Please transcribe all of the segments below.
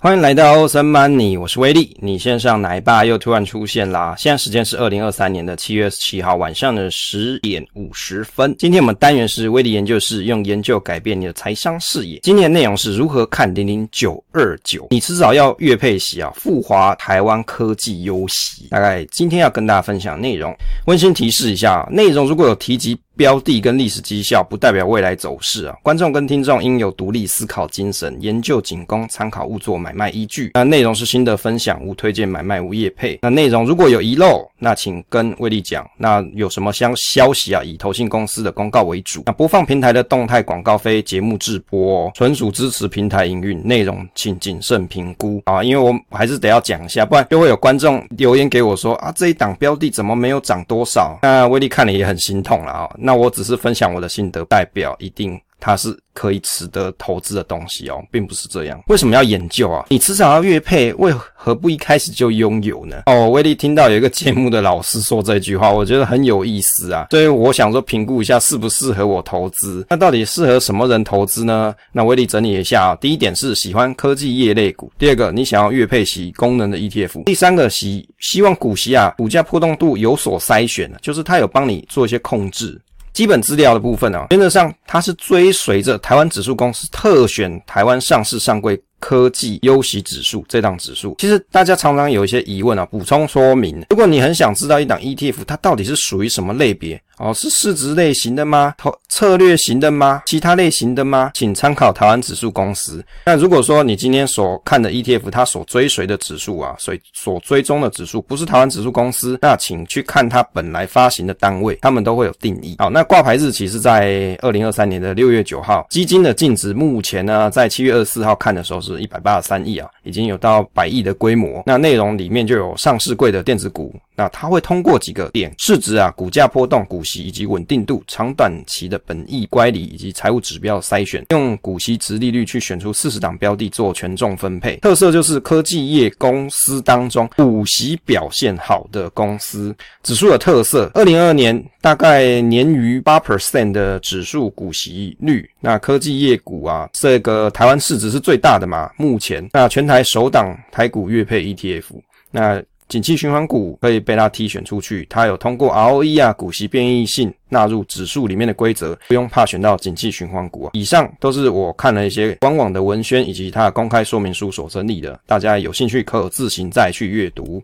欢迎来到欧森 Money，我是威利。你线上奶爸又突然出现啦！现在时间是二零二三年的七月二十七号晚上的十点五十分。今天我们单元是威利研究室，用研究改变你的财商视野。今天的内容是如何看零零九二九，你迟早要月配息啊！富华台湾科技优息，大概今天要跟大家分享内容。温馨提示一下，内容如果有提及。标的跟历史绩效不代表未来走势啊！观众跟听众应有独立思考精神，研究仅供参考，勿作买卖依据。那内容是新的分享，无推荐买卖，无业配。那内容如果有遗漏，那请跟威利讲。那有什么消消息啊？以投信公司的公告为主。那播放平台的动态广告非节目制播，纯属支持平台营运，内容请谨慎评估啊！因为我还是得要讲一下，不然就会有观众留言给我说啊，这一档标的怎么没有涨多少？那威利看了也很心痛了啊！那我只是分享我的心得，代表一定它是可以值得投资的东西哦，并不是这样。为什么要研究啊？你迟早要月配，为何不一开始就拥有呢？哦，威利听到有一个节目的老师说这句话，我觉得很有意思啊。所以我想说，评估一下适不适合我投资。那到底适合什么人投资呢？那威利整理一下啊。第一点是喜欢科技业类股，第二个你想要月配息功能的 ETF，第三个希希望股息啊股价波动度有所筛选，就是它有帮你做一些控制。基本资料的部分啊，原则上它是追随着台湾指数公司特选台湾上市上柜科技优息指数这档指数。其实大家常常有一些疑问啊，补充说明。如果你很想知道一档 ETF 它到底是属于什么类别？哦，是市值类型的吗？投策略型的吗？其他类型的吗？请参考台湾指数公司。那如果说你今天所看的 ETF，它所追随的指数啊，所所追踪的指数不是台湾指数公司，那请去看它本来发行的单位，他们都会有定义。好，那挂牌日期是在二零二三年的六月九号。基金的净值目前呢，在七月二十四号看的时候是一百八十三亿啊，已经有到百亿的规模。那内容里面就有上市柜的电子股。那它会通过几个点：市值啊、股价波动、股息以及稳定度、长短期的本益乖离以及财务指标筛选，用股息殖利率去选出四十档标的做权重分配。特色就是科技业公司当中股息表现好的公司。指数的特色：二零二二年大概年逾八 percent 的指数股息率。那科技业股啊，这个台湾市值是最大的嘛？目前那全台首档台股月配 ETF，那。景气循环股可以被它剔选出去，它有通过 ROE 啊、股息变异性纳入指数里面的规则，不用怕选到景气循环股啊。以上都是我看了一些官网的文宣以及它的公开说明书所整理的，大家有兴趣可自行再去阅读。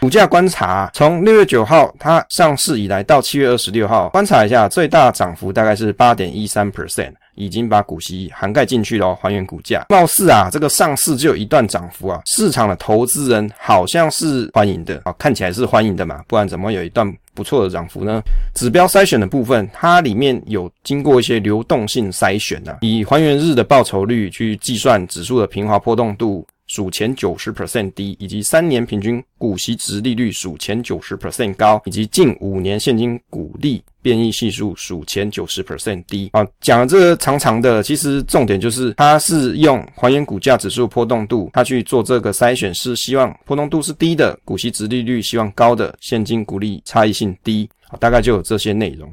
股价观察，从六月九号它上市以来到七月二十六号，观察一下最大涨幅大概是八点一三 percent。已经把股息涵盖进去了，还原股价。貌似啊，这个上市就有一段涨幅啊，市场的投资人好像是欢迎的啊，看起来是欢迎的嘛，不然怎么有一段不错的涨幅呢？指标筛选的部分，它里面有经过一些流动性筛选的，以还原日的报酬率去计算指数的平滑波动度。属前九十 percent 低，以及三年平均股息殖利率属前九十 percent 高，以及近五年现金股利变异系数属前九十 percent 低。啊，讲了这个长长的，其实重点就是它是用还原股价指数波动度，它去做这个筛选，是希望波动度是低的，股息殖利率希望高的，现金股利差异性低。啊，大概就有这些内容。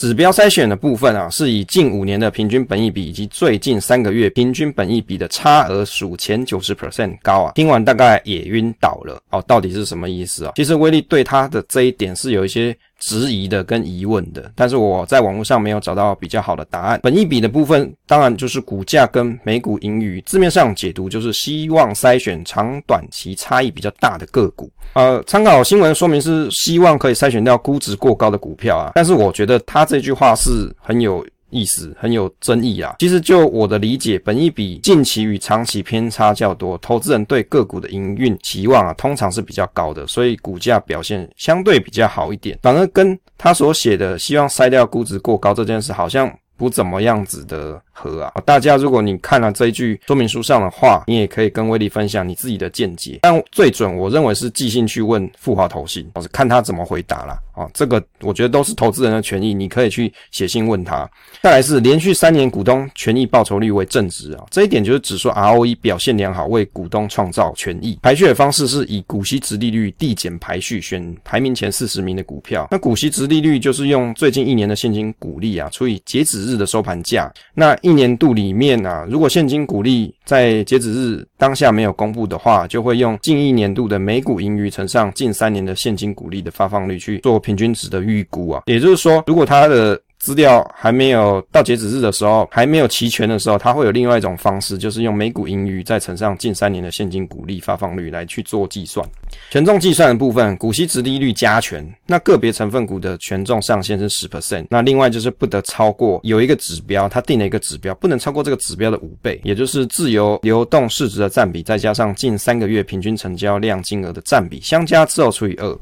指标筛选的部分啊，是以近五年的平均本益比以及最近三个月平均本益比的差额数前九十 percent 高啊。听完大概也晕倒了哦，到底是什么意思啊？其实威力对他的这一点是有一些。质疑的跟疑问的，但是我在网络上没有找到比较好的答案。本一笔的部分，当然就是股价跟美股盈余，字面上解读就是希望筛选长短期差异比较大的个股。呃，参考新闻说明是希望可以筛选掉估值过高的股票啊，但是我觉得他这句话是很有。意思很有争议啊。其实就我的理解，本益比近期与长期偏差较多，投资人对个股的营运期望啊，通常是比较高的，所以股价表现相对比较好一点。反而跟他所写的希望筛掉估值过高这件事，好像不怎么样子的。和啊，大家如果你看了这一句说明书上的话，你也可以跟威利分享你自己的见解。但最准，我认为是寄信去问复华投信，我是看他怎么回答啦。啊，这个我觉得都是投资人的权益，你可以去写信问他。再来是连续三年股东权益报酬率为正值啊，这一点就是指说 ROE 表现良好，为股东创造权益。排序的方式是以股息值利率递减排序，选排名前四十名的股票。那股息值利率就是用最近一年的现金股利啊，除以截止日的收盘价，那一一年度里面啊，如果现金股利在截止日当下没有公布的话，就会用近一年度的每股盈余乘上近三年的现金股利的发放率去做平均值的预估啊。也就是说，如果它的资料还没有到截止日的时候，还没有齐全的时候，它会有另外一种方式，就是用每股盈余再乘上近三年的现金股利发放率来去做计算。权重计算的部分，股息殖利率加权，那个别成分股的权重上限是十 percent，那另外就是不得超过有一个指标，它定了一个指标，不能超过这个指标的五倍，也就是自由流动市值的占比，再加上近三个月平均成交量金额的占比，相加之后除以二。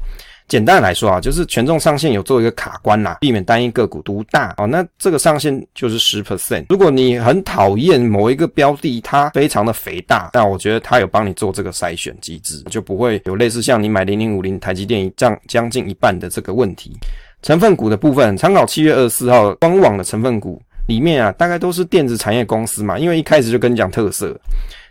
简单来说啊，就是权重上限有做一个卡关啦，避免单一个股独大哦。那这个上限就是十 percent。如果你很讨厌某一个标的，它非常的肥大，那我觉得它有帮你做这个筛选机制，就不会有类似像你买零零五零台积电这样将近一半的这个问题。成分股的部分，参考七月二十四号官网的成分股里面啊，大概都是电子产业公司嘛，因为一开始就跟你讲特色。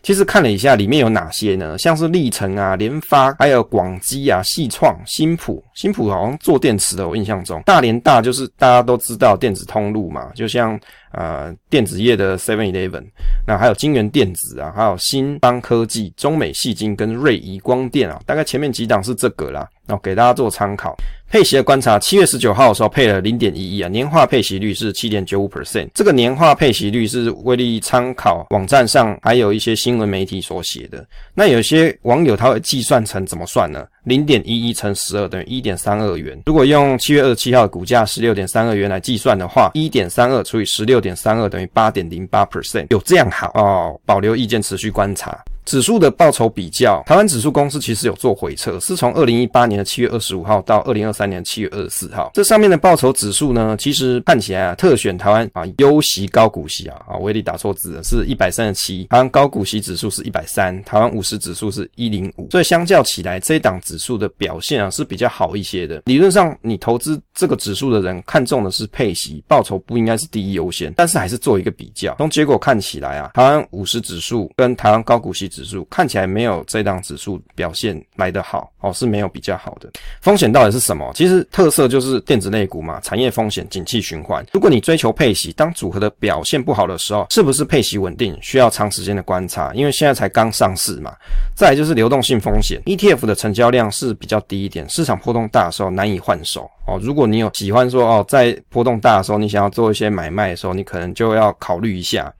其实看了一下，里面有哪些呢？像是力成啊、联发，还有广基啊、细创、新普。新普好像做电池的，我印象中。大连大就是大家都知道电子通路嘛，就像呃电子业的 Seven Eleven。那还有金源电子啊，还有新邦科技、中美细晶跟瑞仪光电啊，大概前面几档是这个啦。然后给大家做参考。配息的观察，七月十九号的时候配了零点一一啊，年化配息率是七点九五 percent。这个年化配息率是威力参考网站上还有一些新英文媒体所写的。那有些网友他会计算成怎么算呢？零点一一乘十二等于一点三二元。如果用七月二十七号的股价十六点三二元来计算的话，一点三二除以十六点三二等于八点零八 percent。有这样好哦？保留意见，持续观察。指数的报酬比较，台湾指数公司其实有做回测，是从二零一八年的七月二十五号到二零二三年七月二十四号。这上面的报酬指数呢，其实看起来啊，特选台湾啊优息高股息啊啊，威力打错字了，是一百三十七。台湾高股息指数是一百三，台湾五十指数是一零五。所以相较起来，这一档指数的表现啊是比较好一些的。理论上，你投资这个指数的人看中的是配息，报酬不应该是第一优先，但是还是做一个比较。从结果看起来啊，台湾五十指数跟台湾高股息指。指数看起来没有这档指数表现来得好哦，是没有比较好的。风险到底是什么？其实特色就是电子类股嘛，产业风险、景气循环。如果你追求配息，当组合的表现不好的时候，是不是配息稳定？需要长时间的观察，因为现在才刚上市嘛。再就是流动性风险，ETF 的成交量是比较低一点，市场波动大的时候难以换手哦。如果你有喜欢说哦，在波动大的时候，你想要做一些买卖的时候，你可能就要考虑一下。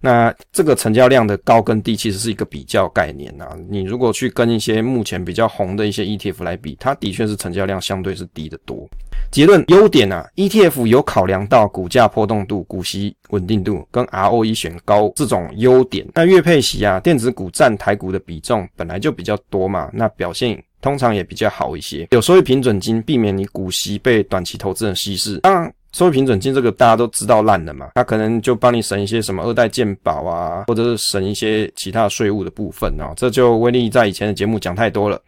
那这个成交量的高跟低其实是一个比较概念啊。你如果去跟一些目前比较红的一些 ETF 来比，它的确是成交量相对是低得多。结论优点啊，ETF 有考量到股价波动度、股息稳定度跟 ROE 选高这种优点。那月配息啊，电子股占台股的比重本来就比较多嘛，那表现通常也比较好一些。有收益平准金，避免你股息被短期投资人稀释。当然。收益平准金这个大家都知道烂了嘛，他可能就帮你省一些什么二代鉴保啊，或者是省一些其他税务的部分啊，这就威力在以前的节目讲太多了。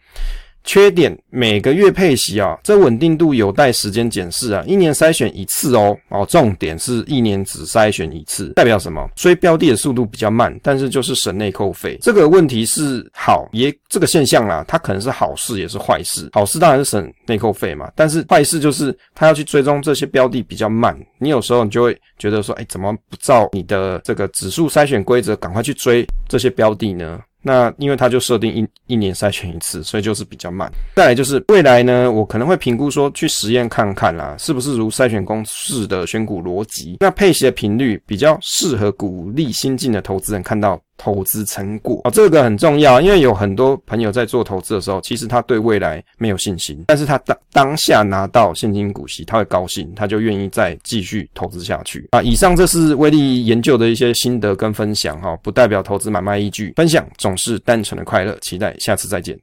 缺点，每个月配息啊，这稳定度有待时间检视啊。一年筛选一次哦，哦，重点是一年只筛选一次，代表什么？追标的的速度比较慢，但是就是省内扣费。这个问题是好，也这个现象啦，它可能是好事也是坏事。好事当然是省内扣费嘛，但是坏事就是它要去追踪这些标的比较慢。你有时候你就会觉得说，哎，怎么不照你的这个指数筛选规则，赶快去追这些标的呢？那因为它就设定一一年筛选一次，所以就是比较慢。再来就是未来呢，我可能会评估说去实验看看啦，是不是如筛选公式的选股逻辑？那配息的频率比较适合鼓励新进的投资人看到。投资成果哦，这个很重要，因为有很多朋友在做投资的时候，其实他对未来没有信心，但是他当当下拿到现金股息，他会高兴，他就愿意再继续投资下去啊。以上这是威力研究的一些心得跟分享哈，不代表投资买卖依据，分享总是单纯的快乐，期待下次再见。